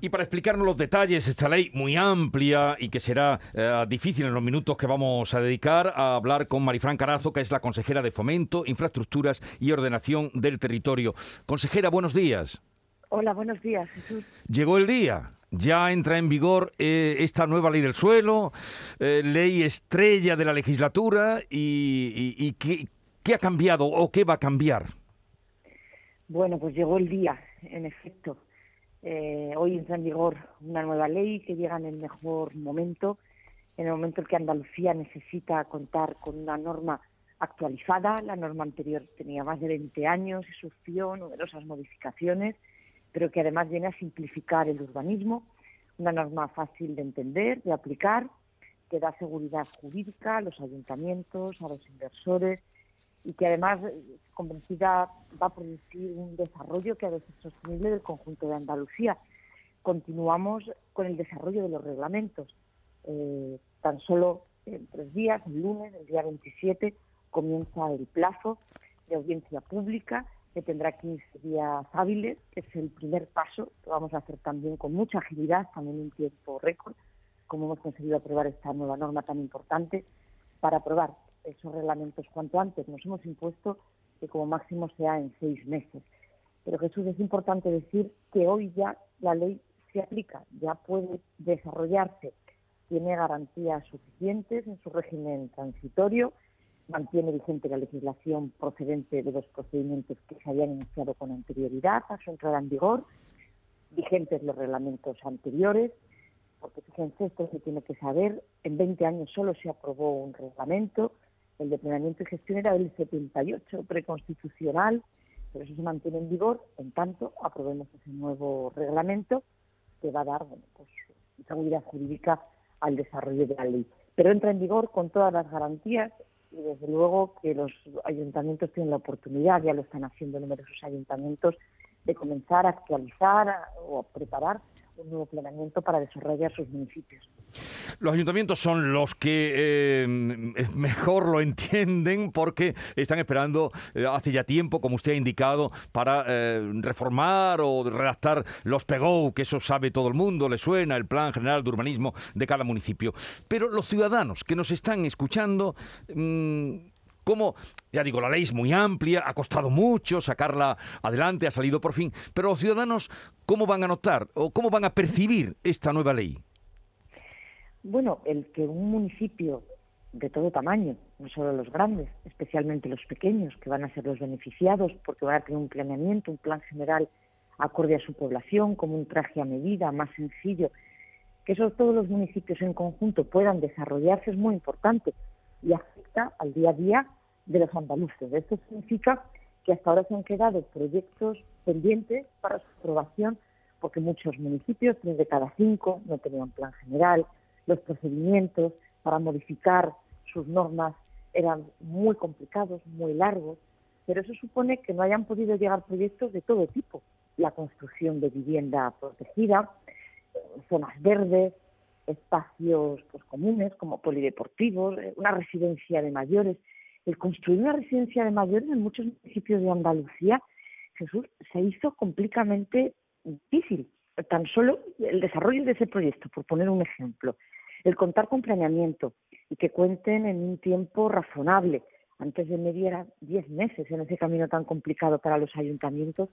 Y para explicarnos los detalles, esta ley muy amplia y que será eh, difícil en los minutos que vamos a dedicar a hablar con Marifran Carazo, que es la consejera de Fomento, Infraestructuras y Ordenación del Territorio. Consejera, buenos días. Hola, buenos días, Jesús. Llegó el día. Ya entra en vigor eh, esta nueva ley del suelo, eh, ley estrella de la legislatura y, y, y ¿qué, ¿qué ha cambiado o qué va a cambiar? Bueno, pues llegó el día, en efecto. Eh, hoy entra en vigor una nueva ley que llega en el mejor momento, en el momento en que Andalucía necesita contar con una norma actualizada. La norma anterior tenía más de 20 años y sufrió numerosas modificaciones, pero que además viene a simplificar el urbanismo. Una norma fácil de entender, de aplicar, que da seguridad jurídica a los ayuntamientos, a los inversores y que además, convencida, va a producir un desarrollo que ha de ser sostenible del conjunto de Andalucía. Continuamos con el desarrollo de los reglamentos. Eh, tan solo en tres días, el lunes, el día 27, comienza el plazo de audiencia pública que tendrá 15 días hábiles, que es el primer paso que vamos a hacer también con mucha agilidad, también en tiempo récord, como hemos conseguido aprobar esta nueva norma tan importante, para aprobar esos reglamentos cuanto antes. Nos hemos impuesto que como máximo sea en seis meses. Pero Jesús, es importante decir que hoy ya la ley se aplica, ya puede desarrollarse, tiene garantías suficientes en su régimen transitorio, mantiene vigente la legislación procedente de los procedimientos que se habían iniciado con anterioridad a su entrada en vigor, vigentes los reglamentos anteriores, porque fíjense, esto se tiene que saber, en 20 años solo se aprobó un reglamento, el de planeamiento y gestión era del 78, preconstitucional, pero eso se mantiene en vigor, en tanto aprobemos ese nuevo reglamento que va a dar bueno, pues, seguridad jurídica al desarrollo de la ley. Pero entra en vigor con todas las garantías y desde luego que los ayuntamientos tienen la oportunidad, ya lo están haciendo numerosos ayuntamientos, de comenzar a actualizar o a preparar un nuevo planeamiento para desarrollar sus municipios. Los ayuntamientos son los que eh, mejor lo entienden porque están esperando eh, hace ya tiempo, como usted ha indicado, para eh, reformar o redactar los PEGO, que eso sabe todo el mundo, le suena el Plan General de Urbanismo de cada municipio. Pero los ciudadanos que nos están escuchando... Mm, cómo, ya digo, la ley es muy amplia, ha costado mucho sacarla adelante, ha salido por fin, pero los ciudadanos, ¿cómo van a notar o cómo van a percibir esta nueva ley? Bueno, el que un municipio de todo tamaño, no solo los grandes, especialmente los pequeños, que van a ser los beneficiados porque van a tener un planeamiento, un plan general acorde a su población, como un traje a medida, más sencillo, que esos, todos los municipios en conjunto puedan desarrollarse es muy importante y afecta al día a día de los andaluces. Esto significa que hasta ahora se han quedado proyectos pendientes para su aprobación porque muchos municipios, tres de cada cinco, no tenían plan general, los procedimientos para modificar sus normas eran muy complicados, muy largos, pero eso supone que no hayan podido llegar proyectos de todo tipo. La construcción de vivienda protegida, zonas verdes, espacios pues, comunes como polideportivos, eh, una residencia de mayores. El construir una residencia de mayores en muchos municipios de Andalucía, Jesús, se hizo completamente difícil. Tan solo el desarrollo de ese proyecto, por poner un ejemplo, el contar con planeamiento y que cuenten en un tiempo razonable, antes de medir 10 meses en ese camino tan complicado para los ayuntamientos,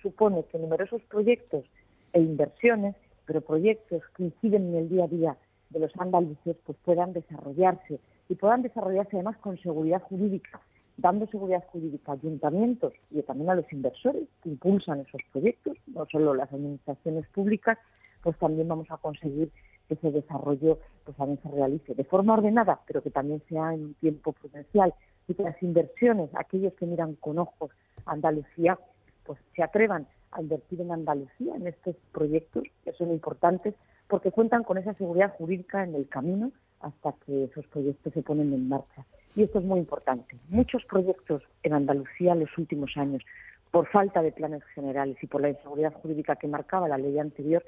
supone que numerosos proyectos e inversiones, pero proyectos que inciden en el día a día de los andaluces, pues puedan desarrollarse y puedan desarrollarse además con seguridad jurídica, dando seguridad jurídica a ayuntamientos y también a los inversores que impulsan esos proyectos, no solo las administraciones públicas, pues también vamos a conseguir que ese desarrollo pues también se realice de forma ordenada, pero que también sea en un tiempo prudencial y que las inversiones, aquellos que miran con ojos Andalucía, pues se atrevan a invertir en Andalucía, en estos proyectos que son importantes, porque cuentan con esa seguridad jurídica en el camino hasta que esos proyectos se ponen en marcha. Y esto es muy importante. Muchos proyectos en Andalucía en los últimos años, por falta de planes generales y por la inseguridad jurídica que marcaba la ley anterior,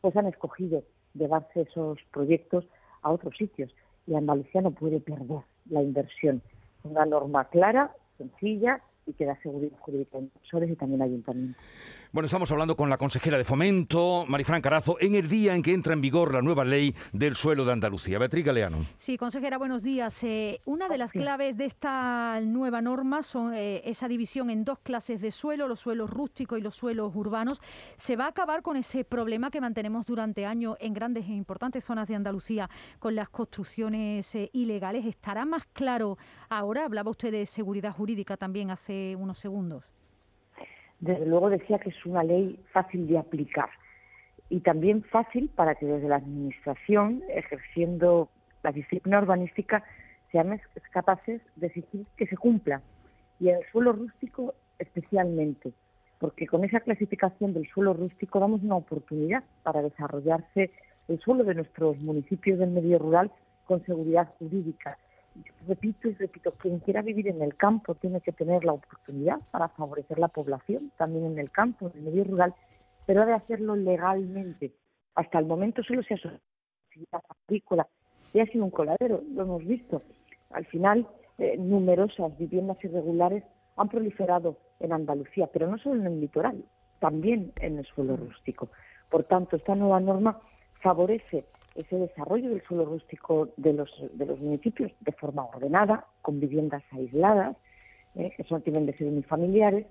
pues han escogido llevarse esos proyectos a otros sitios. Y Andalucía no puede perder la inversión. Una norma clara, sencilla y que da seguridad jurídica a inversores y también a ayuntamientos. Bueno, estamos hablando con la consejera de Fomento, Marifran Carazo, en el día en que entra en vigor la nueva ley del suelo de Andalucía. Beatriz Galeano. Sí, consejera, buenos días. Eh, una de las claves de esta nueva norma son eh, esa división en dos clases de suelo, los suelos rústicos y los suelos urbanos. ¿Se va a acabar con ese problema que mantenemos durante años en grandes e importantes zonas de Andalucía con las construcciones eh, ilegales? ¿Estará más claro ahora? Hablaba usted de seguridad jurídica también hace unos segundos desde luego decía que es una ley fácil de aplicar y también fácil para que desde la Administración, ejerciendo la disciplina urbanística, seamos capaces de exigir que se cumpla. Y en el suelo rústico especialmente, porque con esa clasificación del suelo rústico damos una oportunidad para desarrollarse el suelo de nuestros municipios del medio rural con seguridad jurídica repito y repito, quien quiera vivir en el campo tiene que tener la oportunidad para favorecer la población, también en el campo, en el medio rural, pero ha de hacerlo legalmente. Hasta el momento solo se ha hecho agrícola y ha sido un coladero, lo hemos visto. Al final, eh, numerosas viviendas irregulares han proliferado en Andalucía, pero no solo en el litoral, también en el suelo rústico. Por tanto, esta nueva norma favorece ese desarrollo del suelo rústico de los, de los municipios de forma ordenada, con viviendas aisladas, eh, que son, tienen de ser unifamiliares,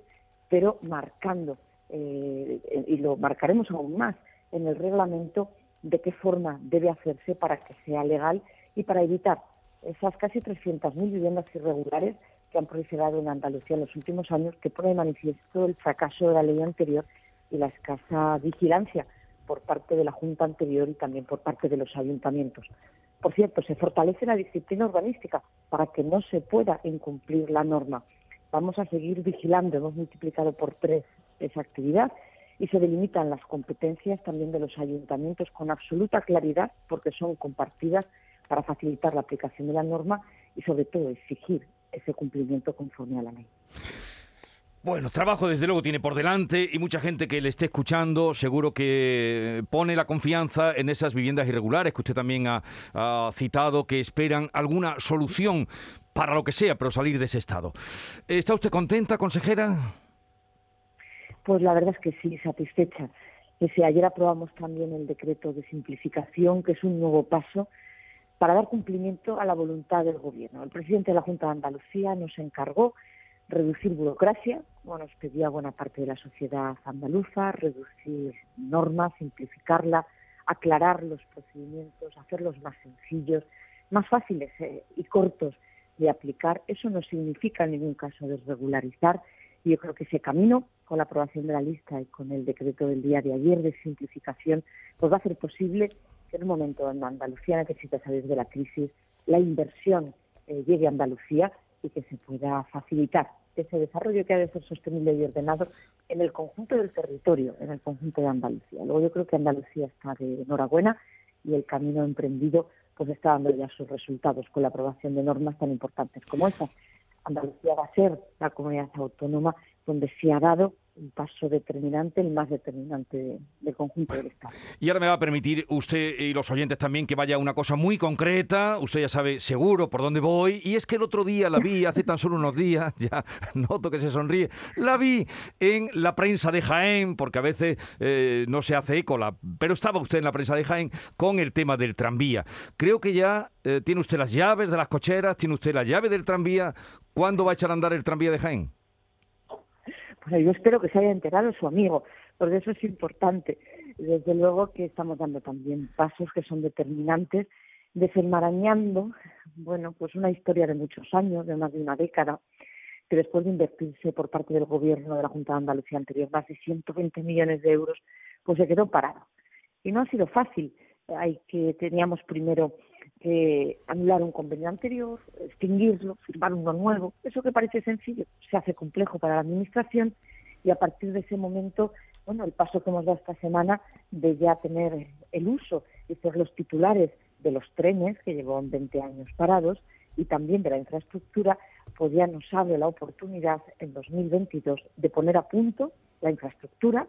pero marcando, eh, y lo marcaremos aún más en el reglamento, de qué forma debe hacerse para que sea legal y para evitar esas casi 300.000 viviendas irregulares que han proliferado en Andalucía en los últimos años, que pone de manifiesto el fracaso de la ley anterior y la escasa vigilancia por parte de la Junta anterior y también por parte de los ayuntamientos. Por cierto, se fortalece la disciplina urbanística para que no se pueda incumplir la norma. Vamos a seguir vigilando, hemos multiplicado por tres esa actividad y se delimitan las competencias también de los ayuntamientos con absoluta claridad porque son compartidas para facilitar la aplicación de la norma y sobre todo exigir ese cumplimiento conforme a la ley. Bueno, trabajo desde luego tiene por delante y mucha gente que le esté escuchando seguro que pone la confianza en esas viviendas irregulares que usted también ha, citado, que esperan alguna solución para lo que sea, pero salir de ese estado. ¿Está usted contenta, consejera? Pues la verdad es que sí, satisfecha. Ese, ayer aprobamos también el decreto de simplificación, que es un nuevo paso para dar cumplimiento a la voluntad del Gobierno. El presidente de la Junta de Andalucía nos encargó reducir burocracia, bueno, nos pedía buena parte de la sociedad andaluza, reducir normas, simplificarla, aclarar los procedimientos, hacerlos más sencillos, más fáciles eh, y cortos de aplicar. Eso no significa en ningún caso desregularizar y yo creo que ese camino, con la aprobación de la lista y con el decreto del día de ayer de simplificación, pues va a ser posible que en un momento donde Andalucía necesita salir de la crisis, la inversión eh, llegue a Andalucía y que se pueda facilitar ese desarrollo que ha de ser sostenible y ordenado en el conjunto del territorio, en el conjunto de Andalucía. Luego yo creo que Andalucía está de enhorabuena y el camino emprendido pues está dando ya sus resultados con la aprobación de normas tan importantes como esta. Andalucía va a ser la comunidad autónoma donde se ha dado un paso determinante, el más determinante del conjunto del Estado. Y ahora me va a permitir usted y los oyentes también que vaya una cosa muy concreta, usted ya sabe seguro por dónde voy, y es que el otro día la vi, hace tan solo unos días, ya noto que se sonríe, la vi en la prensa de Jaén, porque a veces eh, no se hace eco, la, pero estaba usted en la prensa de Jaén con el tema del tranvía. Creo que ya eh, tiene usted las llaves de las cocheras, tiene usted la llave del tranvía. ¿Cuándo va a echar a andar el tranvía de Jaén? Yo espero que se haya enterado su amigo, porque eso es importante. Desde luego que estamos dando también pasos que son determinantes, desenmarañando, bueno, pues una historia de muchos años, de más de una década, que después de invertirse por parte del gobierno de la Junta de Andalucía anterior más de 120 millones de euros, pues se quedó parado. Y no ha sido fácil. Hay que teníamos primero que anular un convenio anterior, extinguirlo, firmar uno nuevo. Eso que parece sencillo se hace complejo para la Administración y a partir de ese momento, bueno, el paso que hemos dado esta semana de ya tener el uso y ser los titulares de los trenes que llevan 20 años parados y también de la infraestructura, pues ya nos abre la oportunidad en 2022 de poner a punto la infraestructura,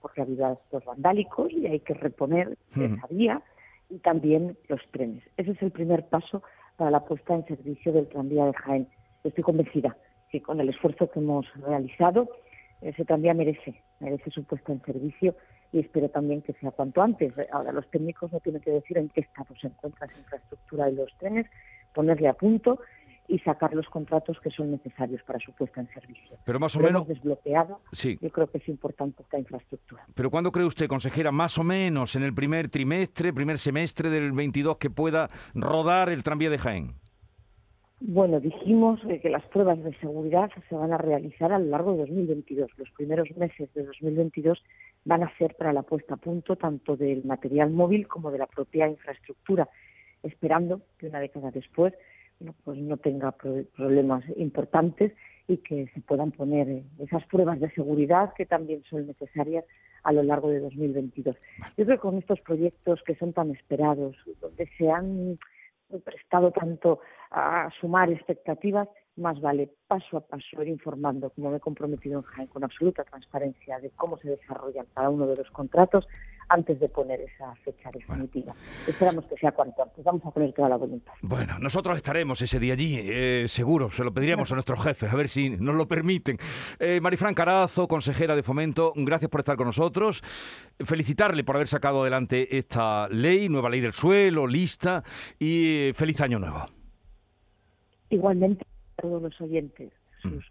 porque ha habido actos vandálicos y hay que reponer esa vía y también los trenes. Ese es el primer paso para la puesta en servicio del tranvía de Jaén. Estoy convencida que con el esfuerzo que hemos realizado ese tranvía merece, merece su puesta en servicio y espero también que sea cuanto antes. Ahora los técnicos no tienen que decir en qué estado se encuentra esa infraestructura de los trenes, ponerle a punto y sacar los contratos que son necesarios para su puesta en servicio. Pero más o menos desbloqueado. Sí. Yo creo que es importante esta infraestructura. Pero ¿cuándo cree usted, consejera, más o menos en el primer trimestre, primer semestre del 22 que pueda rodar el tranvía de Jaén? Bueno, dijimos que las pruebas de seguridad se van a realizar a lo largo de 2022. Los primeros meses de 2022 van a ser para la puesta a punto tanto del material móvil como de la propia infraestructura, esperando que una década después pues no tenga problemas importantes y que se puedan poner esas pruebas de seguridad que también son necesarias a lo largo de 2022. Yo creo que con estos proyectos que son tan esperados, donde se han prestado tanto a sumar expectativas, más vale paso a paso ir informando, como me he comprometido en Jaén, con absoluta transparencia de cómo se desarrollan cada uno de los contratos antes de poner esa fecha definitiva. Esperamos que sea cuanto antes. Vamos a poner toda la voluntad. Bueno, nosotros estaremos ese día allí, eh, seguro. Se lo pediríamos a nuestros jefes, a ver si nos lo permiten. Eh, Marifran Carazo, consejera de Fomento, gracias por estar con nosotros. Felicitarle por haber sacado adelante esta ley, nueva ley del suelo, lista, y eh, feliz año nuevo. Igualmente a todos los oyentes. Sus